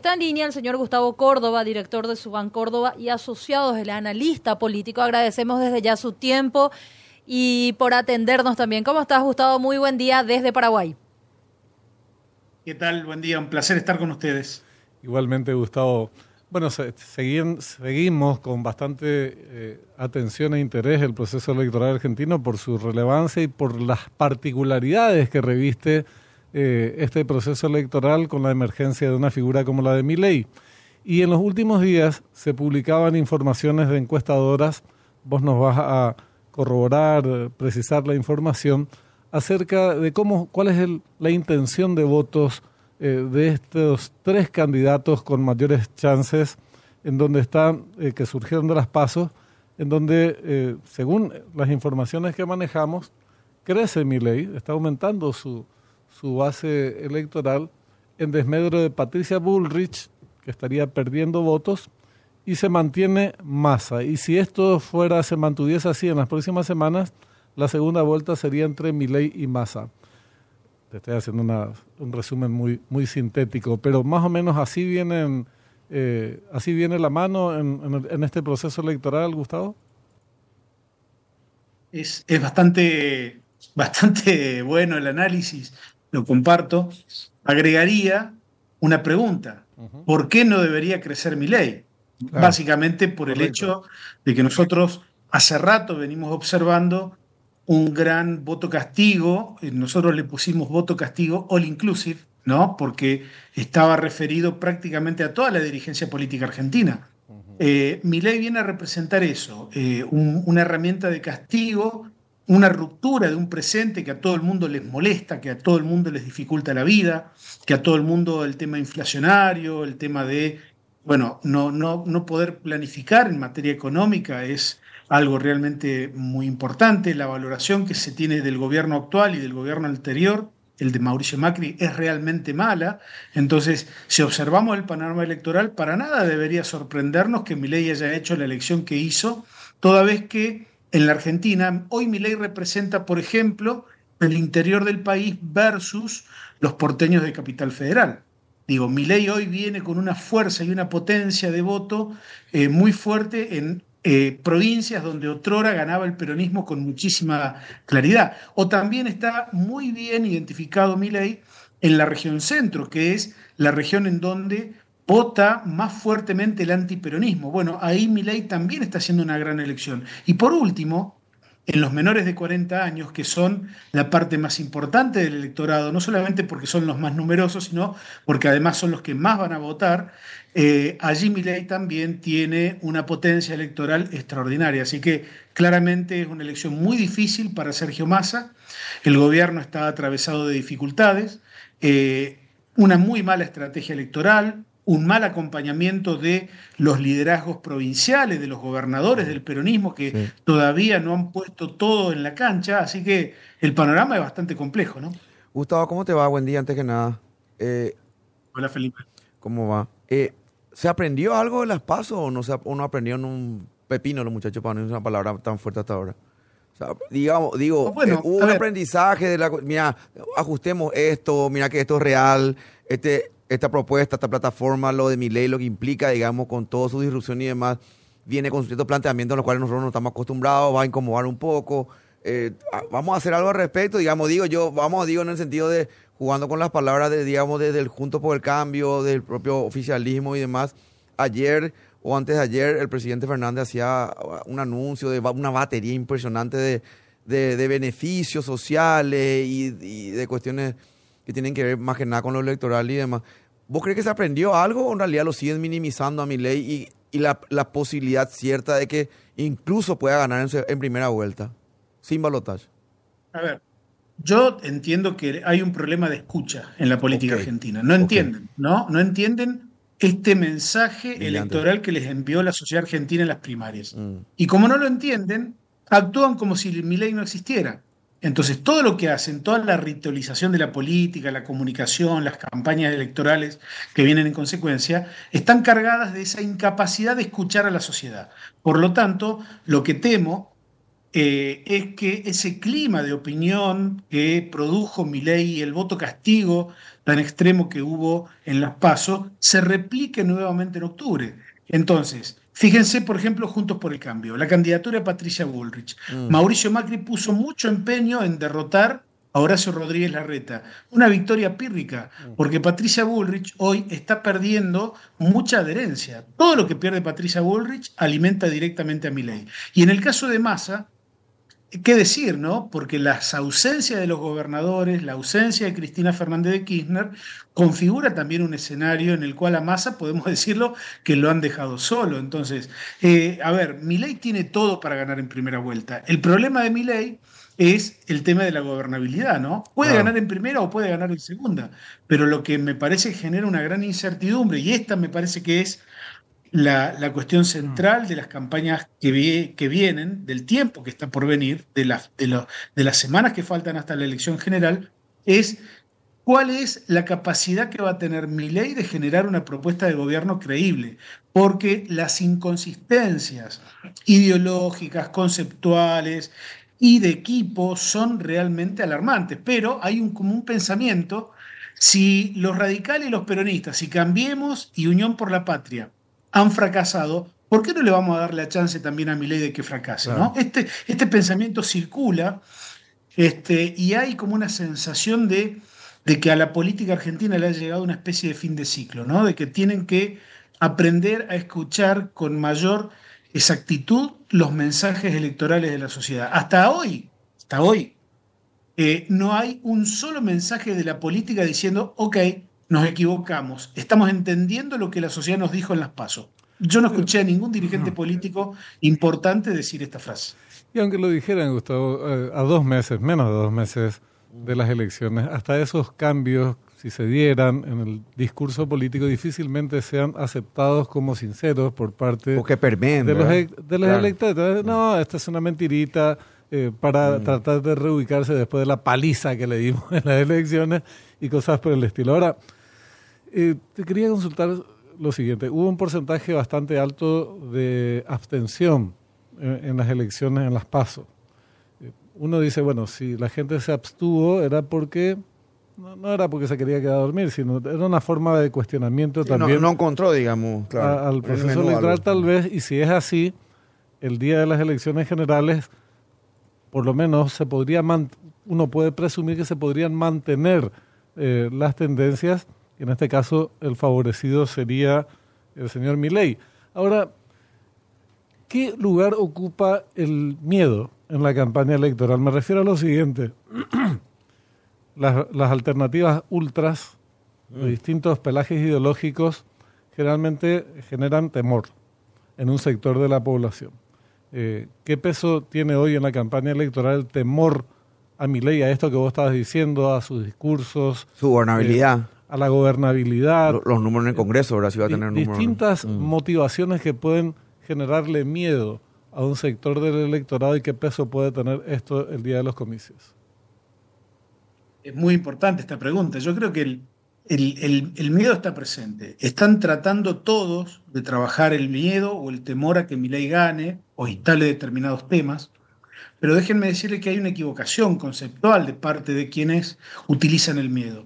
Está en línea el señor Gustavo Córdoba, director de Suban Córdoba y asociados, el analista político. Agradecemos desde ya su tiempo y por atendernos también. ¿Cómo estás, Gustavo? Muy buen día desde Paraguay. ¿Qué tal? Buen día, un placer estar con ustedes. Igualmente, Gustavo. Bueno, seguimos con bastante eh, atención e interés el proceso electoral argentino por su relevancia y por las particularidades que reviste eh, este proceso electoral con la emergencia de una figura como la de Milei. Y en los últimos días se publicaban informaciones de encuestadoras, vos nos vas a corroborar, precisar la información acerca de cómo, cuál es la intención de votos eh, de estos tres candidatos con mayores chances, en donde están, eh, que surgieron de las pasos, en donde, según las informaciones que manejamos, crece Milei, está aumentando su, su base electoral en desmedro de Patricia Bullrich, que estaría perdiendo votos, y se mantiene Massa. Y si esto fuera, se mantuviese así en las próximas semanas, la segunda vuelta sería entre Milei y Massa. Te estoy haciendo un resumen muy, muy sintético, pero más o menos así vienen, eh, así viene la mano en, en, este proceso electoral, Gustavo. Es, es bastante, bastante bueno el análisis lo comparto, agregaría una pregunta. ¿Por qué no debería crecer mi ley? Básicamente por el hecho de que nosotros hace rato venimos observando un gran voto castigo, nosotros le pusimos voto castigo all inclusive, ¿no? Porque estaba referido prácticamente a toda la dirigencia política argentina. Eh, mi ley viene a representar eso, eh, una herramienta de castigo una ruptura de un presente que a todo el mundo les molesta, que a todo el mundo les dificulta la vida, que a todo el mundo el tema inflacionario, el tema de, bueno, no, no, no poder planificar en materia económica es algo realmente muy importante. La valoración que se tiene del gobierno actual y del gobierno anterior, el de Mauricio Macri, es realmente mala. Entonces, si observamos el panorama electoral, para nada debería sorprendernos que Milei haya hecho la elección que hizo, toda vez que en la Argentina, hoy mi ley representa, por ejemplo, el interior del país versus los porteños de Capital Federal. Digo, mi ley hoy viene con una fuerza y una potencia de voto eh, muy fuerte en eh, provincias donde otrora ganaba el peronismo con muchísima claridad. O también está muy bien identificado mi ley en la región centro, que es la región en donde vota más fuertemente el antiperonismo. Bueno, ahí Milei también está haciendo una gran elección. Y por último, en los menores de 40 años, que son la parte más importante del electorado, no solamente porque son los más numerosos, sino porque además son los que más van a votar, eh, allí Milei también tiene una potencia electoral extraordinaria. Así que claramente es una elección muy difícil para Sergio Massa. El gobierno está atravesado de dificultades, eh, una muy mala estrategia electoral, un mal acompañamiento de los liderazgos provinciales, de los gobernadores del peronismo que todavía no han puesto todo en la cancha, así que el panorama es bastante complejo, ¿no? Gustavo, ¿cómo te va? Buen día, antes que nada. Eh, Hola, Felipe. ¿Cómo va? Eh, ¿Se aprendió algo de las pasos o no, se, no aprendieron un pepino los muchachos para no usar una palabra tan fuerte hasta ahora? digamos, digo, eh, hubo un aprendizaje de la... Mira, ajustemos esto, mira que esto es real, este esta propuesta, esta plataforma, lo de mi ley, lo que implica, digamos, con toda su disrupción y demás, viene con ciertos planteamientos a los cuales nosotros no estamos acostumbrados, va a incomodar un poco. Eh, vamos a hacer algo al respecto, digamos, digo yo, vamos, digo en el sentido de jugando con las palabras de, digamos, desde el Junto por el Cambio, del propio oficialismo y demás. Ayer o antes de ayer, el presidente Fernández hacía un anuncio de una batería impresionante de, de, beneficios sociales y de cuestiones que tienen que ver más que nada con lo electoral y demás. ¿Vos crees que se aprendió algo o en realidad lo siguen minimizando a mi ley y, la, posibilidad cierta de que incluso pueda ganar en, primera vuelta, sin balotaje? A ver, yo entiendo que hay un problema de escucha en la política argentina. No entienden, ¿no? No entienden este mensaje electoral que les envió la sociedad argentina en las primarias. Mm. Y como no lo entienden, actúan como si mi ley no existiera. Entonces, todo lo que hacen, toda la ritualización de la política, la comunicación, las campañas electorales que vienen en consecuencia, están cargadas de esa incapacidad de escuchar a la sociedad. Por lo tanto, lo que temo eh, es que ese clima de opinión que produjo Milei y el voto castigo tan extremo que hubo en las PASO se replique nuevamente en octubre. Entonces, fíjense, por ejemplo, Juntos por el Cambio, la candidatura de Patricia Bullrich. Mm. Mauricio Macri puso mucho empeño en derrotar a Horacio Rodríguez Larreta. Una victoria pírrica, mm. porque Patricia Bullrich hoy está perdiendo mucha adherencia. Todo lo que pierde Patricia Bullrich alimenta directamente a Milei. Y en el caso de Massa, ¿Qué decir, no? Porque las ausencias de los gobernadores, la ausencia de Cristina Fernández de Kirchner, configura también un escenario en el cual a Massa, podemos decirlo, que lo han dejado solo. Entonces, eh, a ver, Milei tiene todo para ganar en primera vuelta. El problema de Milei es el tema de la gobernabilidad, ¿no? Puede ganar en primera o puede ganar en segunda, pero lo que me parece genera una gran incertidumbre, y esta me parece que es la, cuestión central de las campañas que, que, vienen, del tiempo que está por venir, de, de, de las semanas que faltan hasta la elección general, es cuál es la capacidad que va a tener mi ley de generar una propuesta de gobierno creíble, porque las inconsistencias ideológicas, conceptuales y de equipo son realmente alarmantes, pero hay un común pensamiento, si los radicales y los peronistas, si Cambiemos y Unión por la Patria han fracasado, ¿por qué no le vamos a dar la chance también a mi ley de que fracase? ¿no? Este, este pensamiento circula este, y hay como una sensación de, de, que a la política argentina le ha llegado una especie de fin de ciclo, ¿no? de que tienen que aprender a escuchar con mayor exactitud los mensajes electorales de la sociedad. Hasta hoy, hasta hoy, eh, no hay un solo mensaje de la política diciendo, ok, nos equivocamos, estamos entendiendo lo que la sociedad nos dijo en las pasos. Yo no escuché a ningún dirigente político importante decir esta frase. Y aunque lo dijeran, Gustavo, eh, a dos meses, menos de dos meses de las elecciones, hasta esos cambios, si se dieran en el discurso político, difícilmente sean aceptados como sinceros por parte o que de los, de los electores. No, esta es una mentirita eh, para mm. tratar de reubicarse después de la paliza que le dimos en las elecciones y cosas por el estilo. Ahora, eh, te quería consultar lo siguiente. Hubo un porcentaje bastante alto de abstención en, las elecciones, en las PASO. Eh, uno dice, bueno, si la gente se abstuvo era porque no, era porque se quería quedar a dormir, sino era una forma de cuestionamiento también. No, encontró, digamos, al proceso electoral tal vez, y si es así, el día de las elecciones generales, por lo menos se podría uno puede presumir que se podrían mantener eh, las tendencias en este caso el favorecido sería el señor Milei. Ahora, ¿qué lugar ocupa el miedo en la campaña electoral? Me refiero a lo siguiente. las, alternativas ultras de mm. distintos pelajes ideológicos generalmente generan temor en un sector de la población. Eh, ¿Qué peso tiene hoy en la campaña electoral el temor a mi ley, a esto que vos estabas diciendo, a sus discursos? Su gobernabilidad. Eh, a la gobernabilidad. Los, números en el Congreso, ahora sí va a tener números. Distintas mm. motivaciones que pueden generarle miedo a un sector del electorado y qué peso puede tener esto el día de los comicios. Es muy importante esta pregunta. Yo creo que el, el, miedo está presente. Están tratando todos de trabajar el miedo o el temor a que mi ley gane o instale determinados temas. Pero déjenme decirles que hay una equivocación conceptual de parte de quienes utilizan el miedo.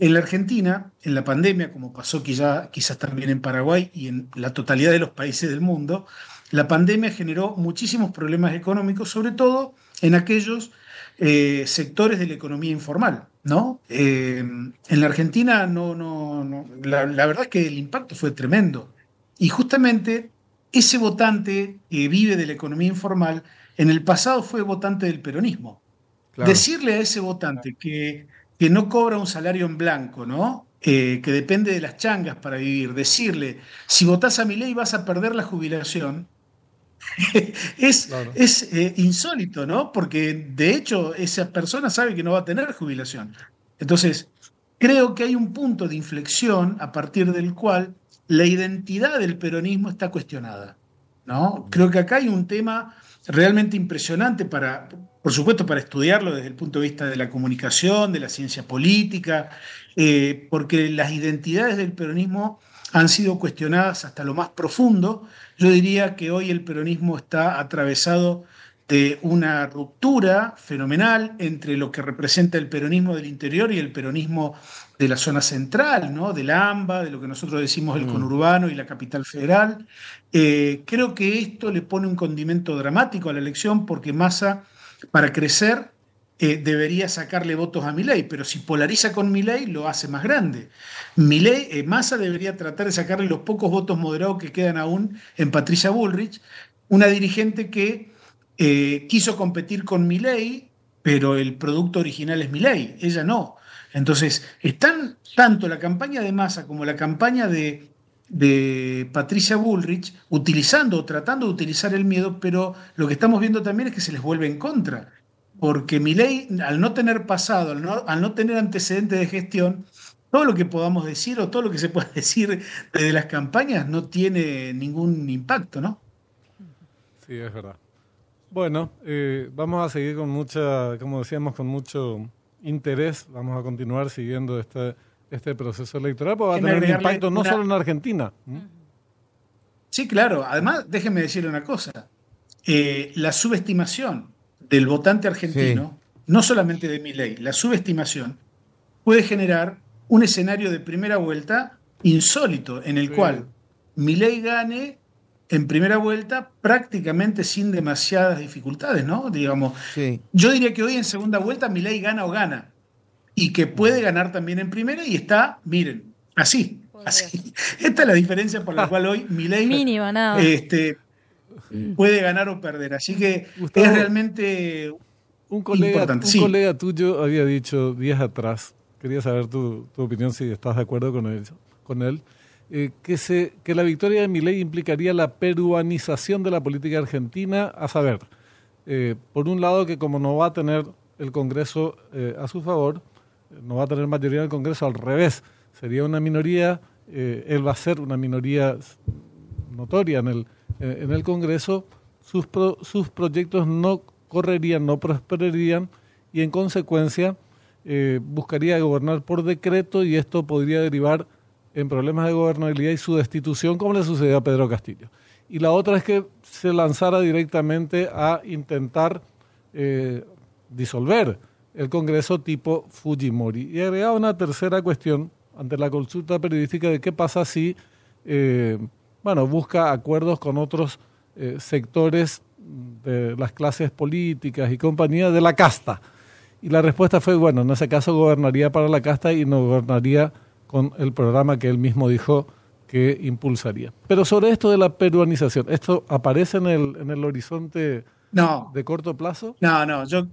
En la Argentina, en la pandemia, como pasó quizá, quizás también en Paraguay y en la totalidad de los países del mundo, la pandemia generó muchísimos problemas económicos, sobre todo en aquellos eh, sectores de la economía informal. ¿no? Eh, en la Argentina no, no, la, verdad es que el impacto fue tremendo. Y justamente ese votante que vive de la economía informal, en el pasado fue votante del peronismo. Decirle a ese votante que que no cobra un salario en blanco, ¿no? Eh, que depende de las changas para vivir, decirle, si votás a mi ley vas a perder la jubilación, es, es eh, insólito, ¿no? Porque de hecho esa persona sabe que no va a tener jubilación. Entonces, creo que hay un punto de inflexión a partir del cual la identidad del peronismo está cuestionada, ¿no? Creo que acá hay un tema realmente impresionante para, por supuesto, para estudiarlo desde el punto de vista de la comunicación, de la ciencia política, eh, porque las identidades del peronismo han sido cuestionadas hasta lo más profundo. Yo diría que hoy el peronismo está atravesado de una ruptura fenomenal entre lo que representa el peronismo del interior y el peronismo de la zona central, ¿no? del AMBA, de lo que nosotros decimos el mm. conurbano y la capital federal. Eh, creo que esto le pone un condimento dramático a la elección porque Massa, para crecer, eh, debería sacarle votos a Milei, pero si polariza con Milei lo hace más grande. Milei, eh, Massa debería tratar de sacarle los pocos votos moderados que quedan aún en Patricia Bullrich, una dirigente que eh, quiso competir con Milei, pero el producto original es Milei, ella no. Entonces, están tanto la campaña de Massa como la campaña de, de Patricia Bullrich utilizando o tratando de utilizar el miedo, pero lo que estamos viendo también es que se les vuelve en contra, porque Milei, al no tener pasado, al no, al no tener antecedentes de gestión, todo lo que podamos decir o todo lo que se pueda decir de las campañas no tiene ningún impacto, ¿no? Sí, es verdad. Bueno, eh, vamos a seguir con mucha, como decíamos, con mucho interés. Vamos a continuar siguiendo este, este proceso electoral, porque va a tener un impacto no solo en Argentina. Sí, claro. Además, déjenme decirle una cosa. Eh, la subestimación del votante argentino, no solamente de mi ley, la subestimación puede generar un escenario de primera vuelta insólito, en el cual mi ley gane en primera vuelta prácticamente sin demasiadas dificultades, ¿no? Digamos, yo diría que hoy en segunda vuelta Milei gana o gana y que puede ganar también en primera y está, miren, así, así. Esta es la diferencia por la cual hoy Milei Mínima, nada. Este, puede ganar o perder, así que es realmente un colega, importante. Un colega tuyo había dicho días atrás, quería saber tu, tu opinión si estás de acuerdo con él, con él eh, que, se, que la victoria de Milei implicaría la peruanización de la política argentina, a saber, eh, por un lado que como no va a tener el Congreso eh, a su favor, no va a tener mayoría en el Congreso, al revés, sería una minoría, él va a ser una minoría notoria en el, en el Congreso, sus, sus proyectos no correrían, no prosperarían y en consecuencia buscaría gobernar por decreto y esto podría derivar en problemas de gobernabilidad y su destitución, como le sucedió a Pedro Castillo. Y la otra es que se lanzara directamente a intentar eh, disolver el Congreso tipo Fujimori. Y agregaba una tercera cuestión ante la consulta periodística de qué pasa si eh, bueno, busca acuerdos con otros eh, sectores de las clases políticas y compañía de la casta. Y la respuesta fue, bueno, en ese caso gobernaría para la casta y no gobernaría con el programa que él mismo dijo que impulsaría. Pero sobre esto de la peruanización, ¿esto aparece en el, en el horizonte no, de corto plazo? No, no, yo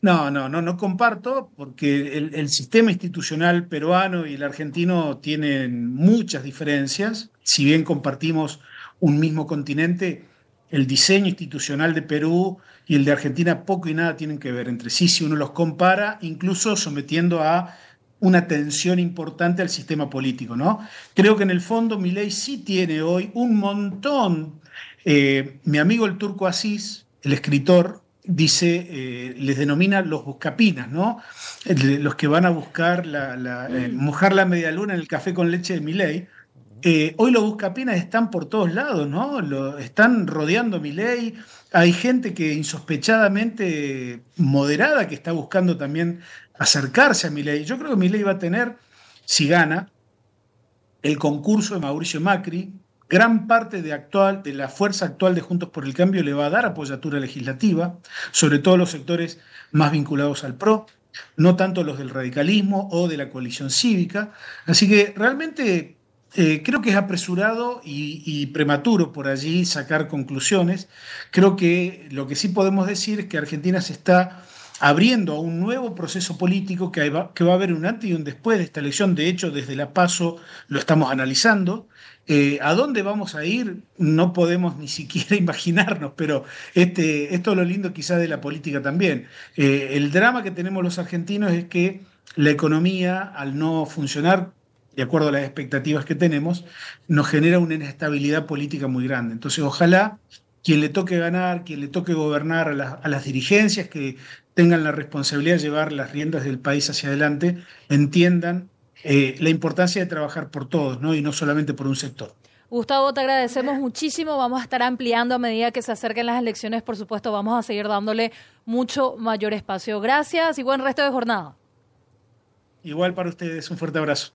no, no, no, no comparto porque el, el, sistema institucional peruano y el argentino tienen muchas diferencias. Si bien compartimos un mismo continente, el diseño institucional de Perú y el de Argentina poco y nada tienen que ver entre sí si uno los compara, incluso sometiendo a una tensión importante al sistema político, ¿no? Creo que en el fondo mi ley sí tiene hoy un montón. Eh, mi amigo el turco Asís, el escritor, dice, eh, les denomina los buscapinas, ¿no? Los que van a buscar la, eh, mojar la media luna en el café con leche de mi ley. hoy los buscapinas están por todos lados, ¿no? Lo, están rodeando mi ley. Hay gente que insospechadamente moderada que está buscando también acercarse a Milei. Yo creo que Milei va a tener, si gana, el concurso de Mauricio Macri. Gran parte de, actual, de la fuerza actual de Juntos por el Cambio le va a dar apoyatura legislativa, sobre todo los sectores más vinculados al PRO, no tanto los del radicalismo o de la coalición cívica. Así que realmente eh, creo que es apresurado y, prematuro por allí sacar conclusiones. Creo que lo que sí podemos decir es que Argentina se está abriendo a un nuevo proceso político que va, que va a haber un antes y un después de esta elección. De hecho, desde la PASO lo estamos analizando. Eh, ¿A dónde vamos a ir? No podemos ni siquiera imaginarnos, pero este, esto es lo lindo quizás de la política también. Eh, el drama que tenemos los argentinos es que la economía, al no funcionar de acuerdo a las expectativas que tenemos, nos genera una inestabilidad política muy grande. Entonces, ojalá quien le toque ganar, quien le toque gobernar a, a las dirigencias que tengan la responsabilidad de llevar las riendas del país hacia adelante, entiendan eh, la importancia de trabajar por todos, ¿no? Y no solamente por un sector. Gustavo, te agradecemos muchísimo. Vamos a estar ampliando a medida que se acerquen las elecciones. Por supuesto, vamos a seguir dándole mucho mayor espacio. Gracias y buen resto de jornada. Igual para ustedes. Un fuerte abrazo.